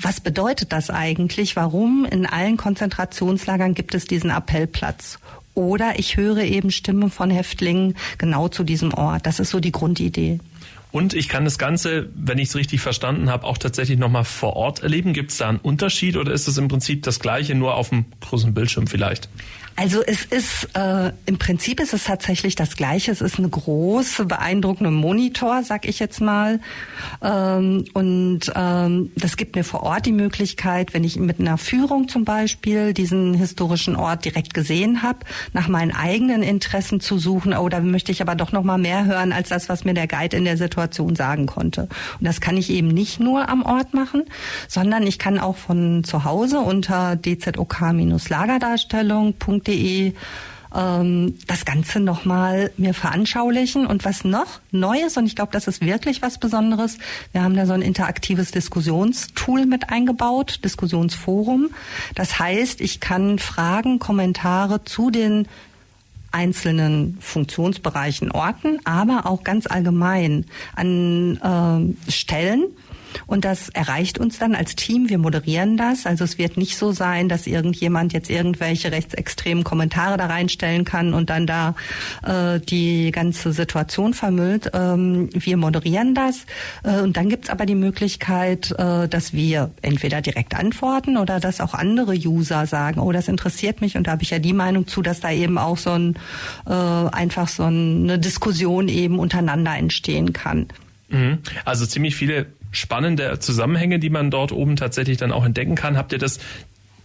Speaker 4: Was bedeutet das eigentlich? Warum in allen Konzentrationslagern gibt es diesen Appellplatz? Oder ich höre eben Stimmen von Häftlingen genau zu diesem Ort. Das ist so die Grundidee.
Speaker 3: Und ich kann das Ganze, wenn ich es richtig verstanden habe, auch tatsächlich nochmal vor Ort erleben. Gibt es da einen Unterschied oder ist es im Prinzip das gleiche, nur auf dem großen Bildschirm vielleicht?
Speaker 4: Also es ist äh, im Prinzip ist es tatsächlich das Gleiche. Es ist eine große, beeindruckende Monitor, sag ich jetzt mal. Ähm, und ähm, das gibt mir vor Ort die Möglichkeit, wenn ich mit einer Führung zum Beispiel diesen historischen Ort direkt gesehen habe, nach meinen eigenen Interessen zu suchen. Oh, da möchte ich aber doch noch mal mehr hören als das, was mir der Guide in der Situation sagen konnte. Und das kann ich eben nicht nur am Ort machen, sondern ich kann auch von zu Hause unter dzok-lagerdarstellung.de www.ftf.de ähm, das Ganze nochmal mir veranschaulichen. Und was noch Neues, und ich glaube, das ist wirklich was Besonderes, wir haben da so ein interaktives Diskussionstool mit eingebaut, Diskussionsforum. Das heißt, ich kann Fragen, Kommentare zu den einzelnen Funktionsbereichen orten, aber auch ganz allgemein an äh, Stellen und das erreicht uns dann als Team. Wir moderieren das. Also es wird nicht so sein, dass irgendjemand jetzt irgendwelche rechtsextremen Kommentare da reinstellen kann und dann da äh, die ganze Situation vermüllt. Ähm, wir moderieren das. Äh, und dann gibt's aber die Möglichkeit, äh, dass wir entweder direkt antworten oder dass auch andere User sagen, oh, das interessiert mich. Und da habe ich ja die Meinung zu, dass da eben auch so ein äh, einfach so eine Diskussion eben untereinander entstehen kann.
Speaker 3: Mhm. Also ziemlich viele spannende Zusammenhänge, die man dort oben tatsächlich dann auch entdecken kann. Habt ihr das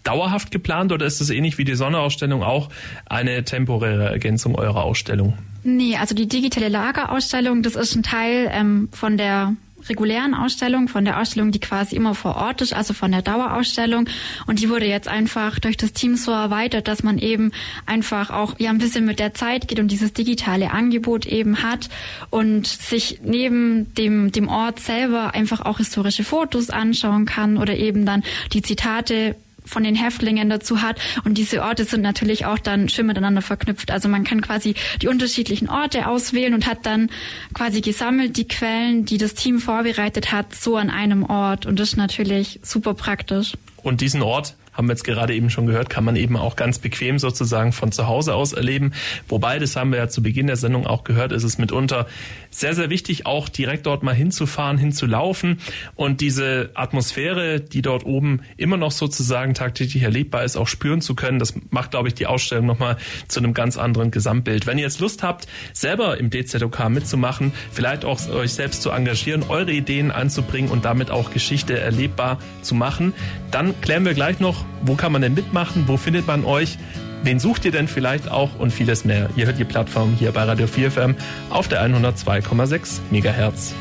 Speaker 3: dauerhaft geplant oder ist es ähnlich wie die Sonderausstellung auch eine temporäre Ergänzung eurer Ausstellung?
Speaker 5: Nee, also die digitale Lagerausstellung, das ist ein Teil ähm, von der regulären Ausstellung, von der Ausstellung, die quasi immer vor Ort ist, also von der Dauerausstellung. Und die wurde jetzt einfach durch das Team so erweitert, dass man eben einfach auch ja ein bisschen mit der Zeit geht und dieses digitale Angebot eben hat und sich neben dem, dem Ort selber einfach auch historische Fotos anschauen kann oder eben dann die Zitate von den Häftlingen dazu hat. Und diese Orte sind natürlich auch dann schön miteinander verknüpft. Also man kann quasi die unterschiedlichen Orte auswählen und hat dann quasi gesammelt die Quellen, die das Team vorbereitet hat, so an einem Ort. Und das ist natürlich super praktisch.
Speaker 3: Und diesen Ort haben wir jetzt gerade eben schon gehört, kann man eben auch ganz bequem sozusagen von zu Hause aus erleben. Wobei, das haben wir ja zu Beginn der Sendung auch gehört, ist es mitunter sehr, sehr wichtig, auch direkt dort mal hinzufahren, hinzulaufen und diese Atmosphäre, die dort oben immer noch sozusagen tagtäglich erlebbar ist, auch spüren zu können. Das macht, glaube ich, die Ausstellung nochmal zu einem ganz anderen Gesamtbild. Wenn ihr jetzt Lust habt, selber im DZOK mitzumachen, vielleicht auch euch selbst zu engagieren, eure Ideen einzubringen und damit auch Geschichte erlebbar zu machen, dann klären wir gleich noch, wo kann man denn mitmachen? Wo findet man euch? Wen sucht ihr denn vielleicht auch? Und vieles mehr. Ihr hört die Plattform hier bei Radio 4 FM auf der 102,6 Megahertz.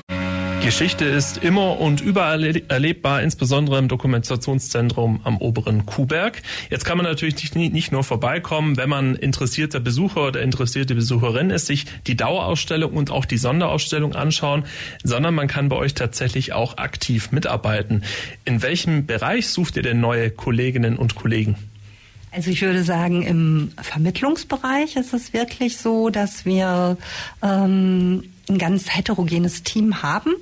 Speaker 3: Geschichte ist immer und überall erlebbar, insbesondere im Dokumentationszentrum am oberen Kuhberg. Jetzt kann man natürlich nicht nur vorbeikommen, wenn man interessierter Besucher oder interessierte Besucherin ist, sich die Dauerausstellung und auch die Sonderausstellung anschauen, sondern man kann bei euch tatsächlich auch aktiv mitarbeiten. In welchem Bereich sucht ihr denn neue Kolleginnen und Kollegen?
Speaker 4: Also ich würde sagen, im Vermittlungsbereich ist es wirklich so, dass wir ähm, ein ganz heterogenes Team haben.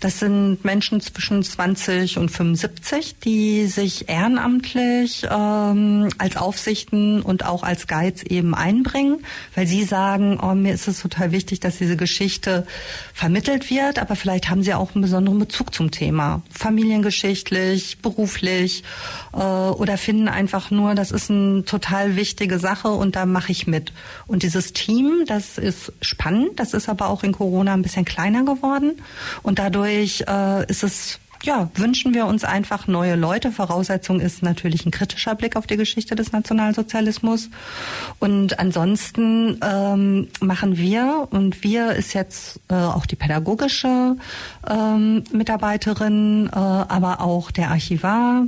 Speaker 4: Das sind Menschen zwischen 20 und 75, die sich ehrenamtlich ähm, als Aufsichten und auch als Guides eben einbringen, weil sie sagen, oh, mir ist es total wichtig, dass diese Geschichte vermittelt wird, aber vielleicht haben sie auch einen besonderen Bezug zum Thema, familiengeschichtlich, beruflich äh, oder finden einfach nur, das ist eine total wichtige Sache und da mache ich mit. Und dieses Team, das ist spannend, das ist aber auch in Corona ein bisschen kleiner geworden und dadurch dadurch äh, ist es ja, wünschen wir uns einfach neue Leute. Voraussetzung ist natürlich ein kritischer Blick auf die Geschichte des Nationalsozialismus. Und ansonsten ähm, machen wir, und wir ist jetzt äh, auch die pädagogische ähm, Mitarbeiterin, äh, aber auch der Archivar,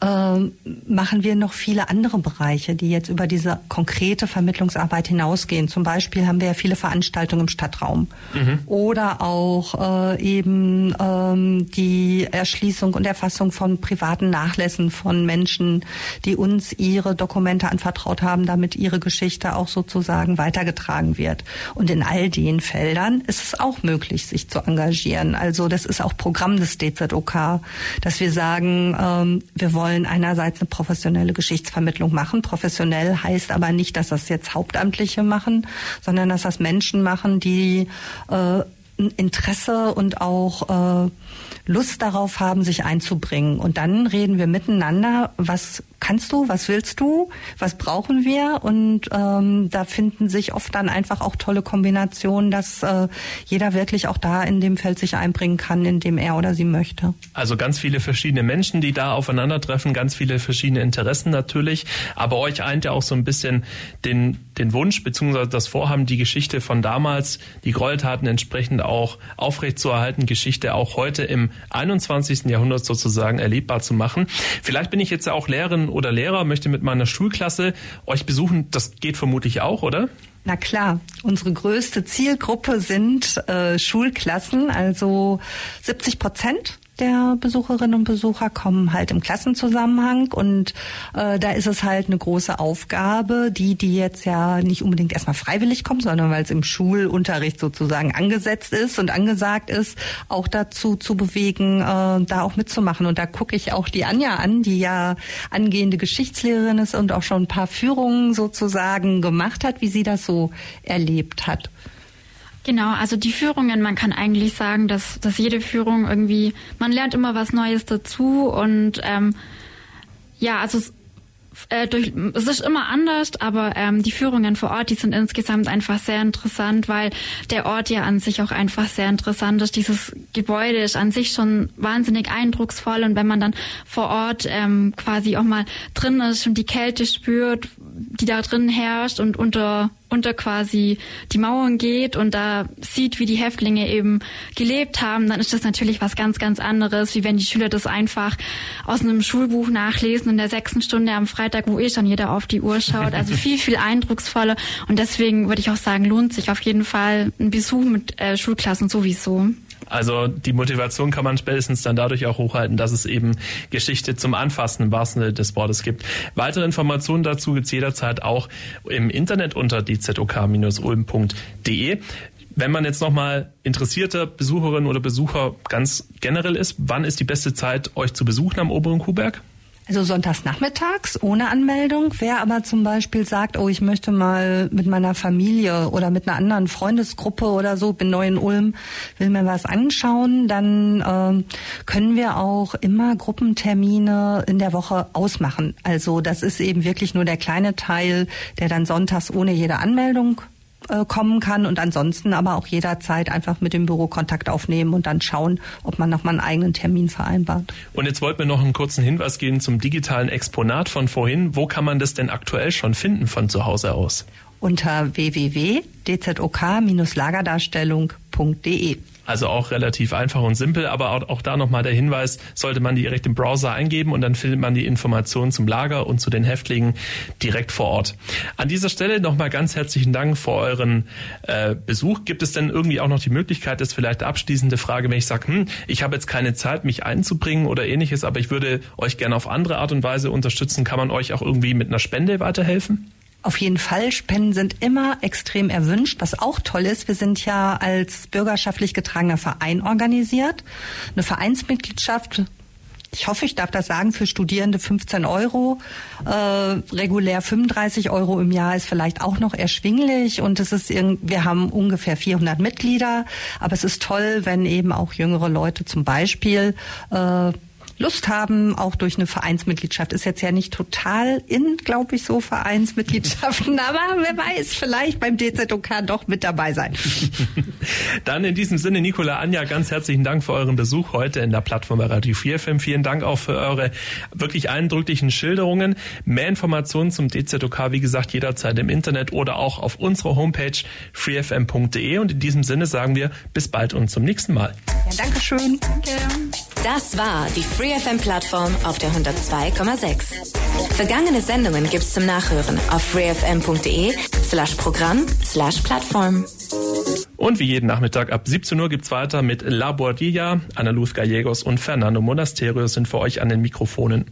Speaker 4: ähm, machen wir noch viele andere Bereiche, die jetzt über diese konkrete Vermittlungsarbeit hinausgehen. Zum Beispiel haben wir ja viele Veranstaltungen im Stadtraum mhm. oder auch äh, eben ähm, die Erschließung und Erfassung von privaten Nachlässen von Menschen, die uns ihre Dokumente anvertraut haben, damit ihre Geschichte auch sozusagen weitergetragen wird. Und in all den Feldern ist es auch möglich, sich zu engagieren. Also das ist auch Programm des DZOK, dass wir sagen, ähm, wir wollen einerseits eine professionelle Geschichtsvermittlung machen. Professionell heißt aber nicht, dass das jetzt Hauptamtliche machen, sondern dass das Menschen machen, die äh, Interesse und auch äh, Lust darauf haben, sich einzubringen. Und dann reden wir miteinander, was kannst du, was willst du, was brauchen wir? Und ähm, da finden sich oft dann einfach auch tolle Kombinationen, dass äh, jeder wirklich auch da in dem Feld sich einbringen kann, in dem er oder sie möchte.
Speaker 3: Also ganz viele verschiedene Menschen, die da aufeinandertreffen, ganz viele verschiedene Interessen natürlich. Aber euch eint ja auch so ein bisschen den, den Wunsch bzw. das Vorhaben, die Geschichte von damals, die Gräueltaten entsprechend auch aufrechtzuerhalten, Geschichte auch heute im 21. Jahrhundert sozusagen erlebbar zu machen. Vielleicht bin ich jetzt ja auch Lehrerin oder Lehrer, möchte mit meiner Schulklasse euch besuchen. Das geht vermutlich auch, oder?
Speaker 4: Na klar, unsere größte Zielgruppe sind äh, Schulklassen, also 70 Prozent der Besucherinnen und Besucher kommen halt im Klassenzusammenhang und äh, da ist es halt eine große Aufgabe, die die jetzt ja nicht unbedingt erstmal freiwillig kommt, sondern weil es im Schulunterricht sozusagen angesetzt ist und angesagt ist, auch dazu zu bewegen, äh, da auch mitzumachen. Und da gucke ich auch die Anja an, die ja angehende Geschichtslehrerin ist und auch schon ein paar Führungen sozusagen gemacht hat, wie sie das so erlebt hat.
Speaker 5: Genau, also die Führungen, man kann eigentlich sagen, dass, dass jede Führung irgendwie, man lernt immer was Neues dazu und ähm, ja, also äh, durch, es ist immer anders, aber ähm, die Führungen vor Ort, die sind insgesamt einfach sehr interessant, weil der Ort ja an sich auch einfach sehr interessant ist. Dieses Gebäude ist an sich schon wahnsinnig eindrucksvoll und wenn man dann vor Ort ähm, quasi auch mal drin ist und die Kälte spürt, die da drin herrscht und unter unter quasi die Mauern geht und da sieht, wie die Häftlinge eben gelebt haben, dann ist das natürlich was ganz, ganz anderes, wie wenn die Schüler das einfach aus einem Schulbuch nachlesen in der sechsten Stunde am Freitag, wo eh schon jeder auf die Uhr schaut. Also viel, viel eindrucksvoller. Und deswegen würde ich auch sagen, lohnt sich auf jeden Fall ein Besuch mit äh, Schulklassen sowieso.
Speaker 3: Also die Motivation kann man spätestens dann dadurch auch hochhalten, dass es eben Geschichte zum Anfassen im wahrsten Sinne des Wortes gibt. Weitere Informationen dazu gibt es jederzeit auch im Internet unter dzok-ulm.de. Wenn man jetzt nochmal interessierter Besucherin oder Besucher ganz generell ist, wann ist die beste Zeit, euch zu besuchen am oberen Kuhberg?
Speaker 4: Also sonntags nachmittags ohne Anmeldung. Wer aber zum Beispiel sagt, oh, ich möchte mal mit meiner Familie oder mit einer anderen Freundesgruppe oder so, bin neu in Ulm, will mir was anschauen, dann äh, können wir auch immer Gruppentermine in der Woche ausmachen. Also das ist eben wirklich nur der kleine Teil, der dann sonntags ohne jede Anmeldung kommen kann und ansonsten aber auch jederzeit einfach mit dem Büro Kontakt aufnehmen und dann schauen, ob man nochmal einen eigenen Termin vereinbart.
Speaker 3: Und jetzt wollten wir noch einen kurzen Hinweis geben zum digitalen Exponat von vorhin. Wo kann man das denn aktuell schon finden von zu Hause aus?
Speaker 4: Unter www.dzok-lagerdarstellung.de.
Speaker 3: Also auch relativ einfach und simpel, aber auch, auch da nochmal der Hinweis, sollte man direkt im Browser eingeben und dann findet man die Informationen zum Lager und zu den Häftlingen direkt vor Ort. An dieser Stelle nochmal ganz herzlichen Dank für euren äh, Besuch. Gibt es denn irgendwie auch noch die Möglichkeit, das vielleicht abschließende Frage, wenn ich sage, hm, ich habe jetzt keine Zeit, mich einzubringen oder ähnliches, aber ich würde euch gerne auf andere Art und Weise unterstützen, kann man euch auch irgendwie mit einer Spende weiterhelfen?
Speaker 4: Auf jeden Fall, Spenden sind immer extrem erwünscht. Was auch toll ist, wir sind ja als bürgerschaftlich getragener Verein organisiert. Eine Vereinsmitgliedschaft ich hoffe, ich darf das sagen, für Studierende 15 Euro, äh, regulär 35 Euro im Jahr ist vielleicht auch noch erschwinglich und es ist wir haben ungefähr 400 Mitglieder, aber es ist toll, wenn eben auch jüngere Leute zum Beispiel äh, Lust haben, auch durch eine Vereinsmitgliedschaft. Ist jetzt ja nicht total in, glaube ich, so Vereinsmitgliedschaften, aber wer weiß, vielleicht beim DZOK doch mit dabei sein.
Speaker 3: Dann in diesem Sinne, Nicola Anja, ganz herzlichen Dank für euren Besuch heute in der Plattform bei Radio 4 FM. Vielen Dank auch für eure wirklich eindrücklichen Schilderungen. Mehr Informationen zum DZOK, wie gesagt, jederzeit im Internet oder auch auf unserer Homepage freefm.de. Und in diesem Sinne sagen wir bis bald und zum nächsten Mal.
Speaker 4: Ja, Dankeschön. Danke.
Speaker 2: Das war die FreeFM-Plattform auf der 102,6. Vergangene Sendungen gibt's zum Nachhören auf freefm.de slash Programm slash Plattform.
Speaker 3: Und wie jeden Nachmittag ab 17 Uhr gibt's weiter mit La Bordilla, Ana Luz Gallegos und Fernando Monasterio sind für euch an den Mikrofonen.